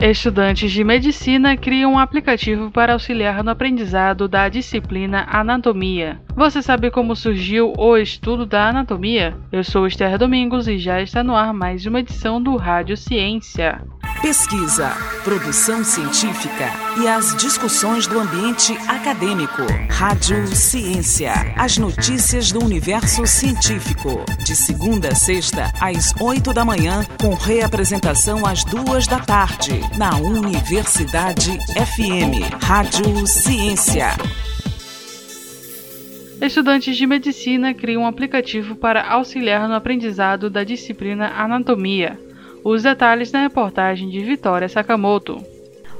Estudantes de medicina criam um aplicativo para auxiliar no aprendizado da disciplina Anatomia. Você sabe como surgiu o estudo da anatomia? Eu sou Esther Domingos e já está no ar mais uma edição do Rádio Ciência. Pesquisa, produção científica e as discussões do ambiente acadêmico. Rádio Ciência. As notícias do universo científico. De segunda a sexta, às oito da manhã, com reapresentação às duas da tarde, na Universidade FM. Rádio Ciência. Estudantes de medicina criam um aplicativo para auxiliar no aprendizado da disciplina Anatomia. Os detalhes na reportagem de Vitória Sakamoto.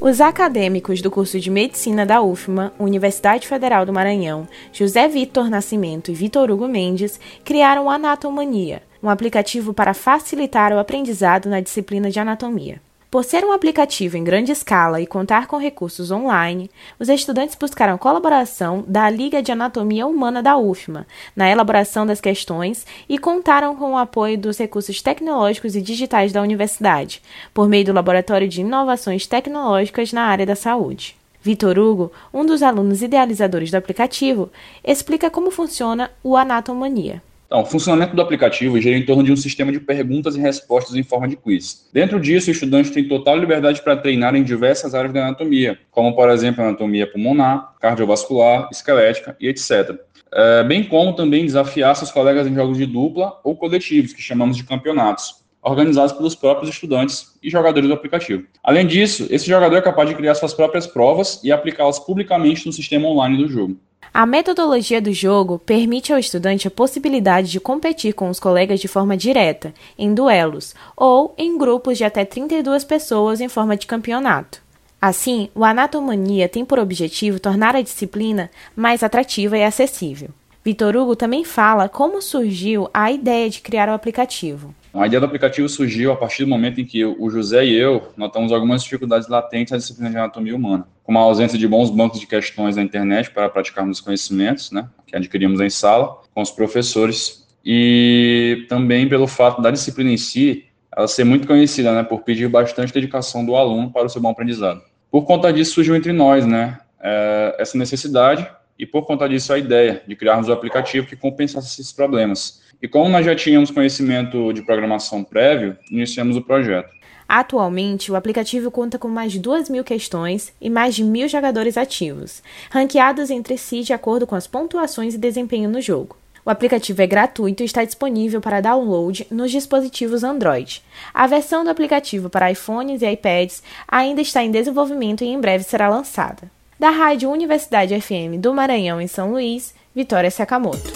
Os acadêmicos do curso de Medicina da UFMA, Universidade Federal do Maranhão, José Vitor Nascimento e Vitor Hugo Mendes, criaram Anatomania, um aplicativo para facilitar o aprendizado na disciplina de anatomia. Por ser um aplicativo em grande escala e contar com recursos online, os estudantes buscaram colaboração da Liga de Anatomia Humana da UFMA na elaboração das questões e contaram com o apoio dos recursos tecnológicos e digitais da universidade, por meio do Laboratório de Inovações Tecnológicas na área da saúde. Vitor Hugo, um dos alunos idealizadores do aplicativo, explica como funciona o Anatomania. Então, o funcionamento do aplicativo gira em torno de um sistema de perguntas e respostas em forma de quiz. Dentro disso, o estudante tem total liberdade para treinar em diversas áreas da anatomia, como, por exemplo, anatomia pulmonar, cardiovascular, esquelética e etc. É, bem como também desafiar seus colegas em jogos de dupla ou coletivos, que chamamos de campeonatos, organizados pelos próprios estudantes e jogadores do aplicativo. Além disso, esse jogador é capaz de criar suas próprias provas e aplicá-las publicamente no sistema online do jogo. A metodologia do jogo permite ao estudante a possibilidade de competir com os colegas de forma direta, em duelos, ou em grupos de até 32 pessoas em forma de campeonato. Assim, o Anatomania tem por objetivo tornar a disciplina mais atrativa e acessível. Vitor Hugo também fala como surgiu a ideia de criar o aplicativo. A ideia do aplicativo surgiu a partir do momento em que o José e eu notamos algumas dificuldades latentes na disciplina de anatomia humana, como a ausência de bons bancos de questões na internet para praticarmos os conhecimentos, né, que adquirimos em sala com os professores, e também pelo fato da disciplina em si ela ser muito conhecida, né, por pedir bastante dedicação do aluno para o seu bom aprendizado. Por conta disso surgiu entre nós, né, é, essa necessidade e por conta disso a ideia de criarmos um aplicativo que compensasse esses problemas e como nós já tínhamos conhecimento de programação prévio, iniciamos o projeto. Atualmente, o aplicativo conta com mais de 2 mil questões e mais de mil jogadores ativos, ranqueados entre si de acordo com as pontuações e desempenho no jogo. O aplicativo é gratuito e está disponível para download nos dispositivos Android. A versão do aplicativo para iPhones e iPads ainda está em desenvolvimento e em breve será lançada. Da Rádio Universidade FM do Maranhão, em São Luís, Vitória Sakamoto.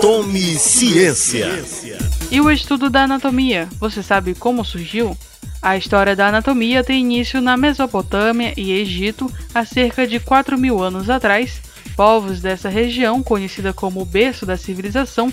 Tome Ciência. E o estudo da anatomia, você sabe como surgiu? A história da anatomia tem início na Mesopotâmia e Egito há cerca de 4 mil anos atrás. Povos dessa região, conhecida como o berço da civilização,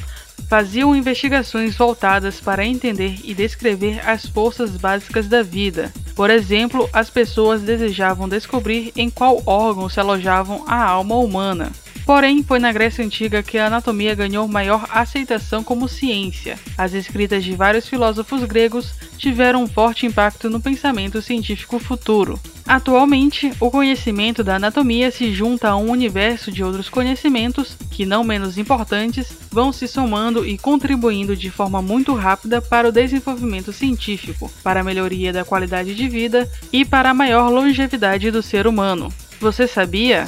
faziam investigações voltadas para entender e descrever as forças básicas da vida. Por exemplo, as pessoas desejavam descobrir em qual órgão se alojavam a alma humana. Porém, foi na Grécia Antiga que a anatomia ganhou maior aceitação como ciência. As escritas de vários filósofos gregos tiveram um forte impacto no pensamento científico futuro. Atualmente, o conhecimento da anatomia se junta a um universo de outros conhecimentos que, não menos importantes, vão se somando e contribuindo de forma muito rápida para o desenvolvimento científico, para a melhoria da qualidade de vida e para a maior longevidade do ser humano. Você sabia?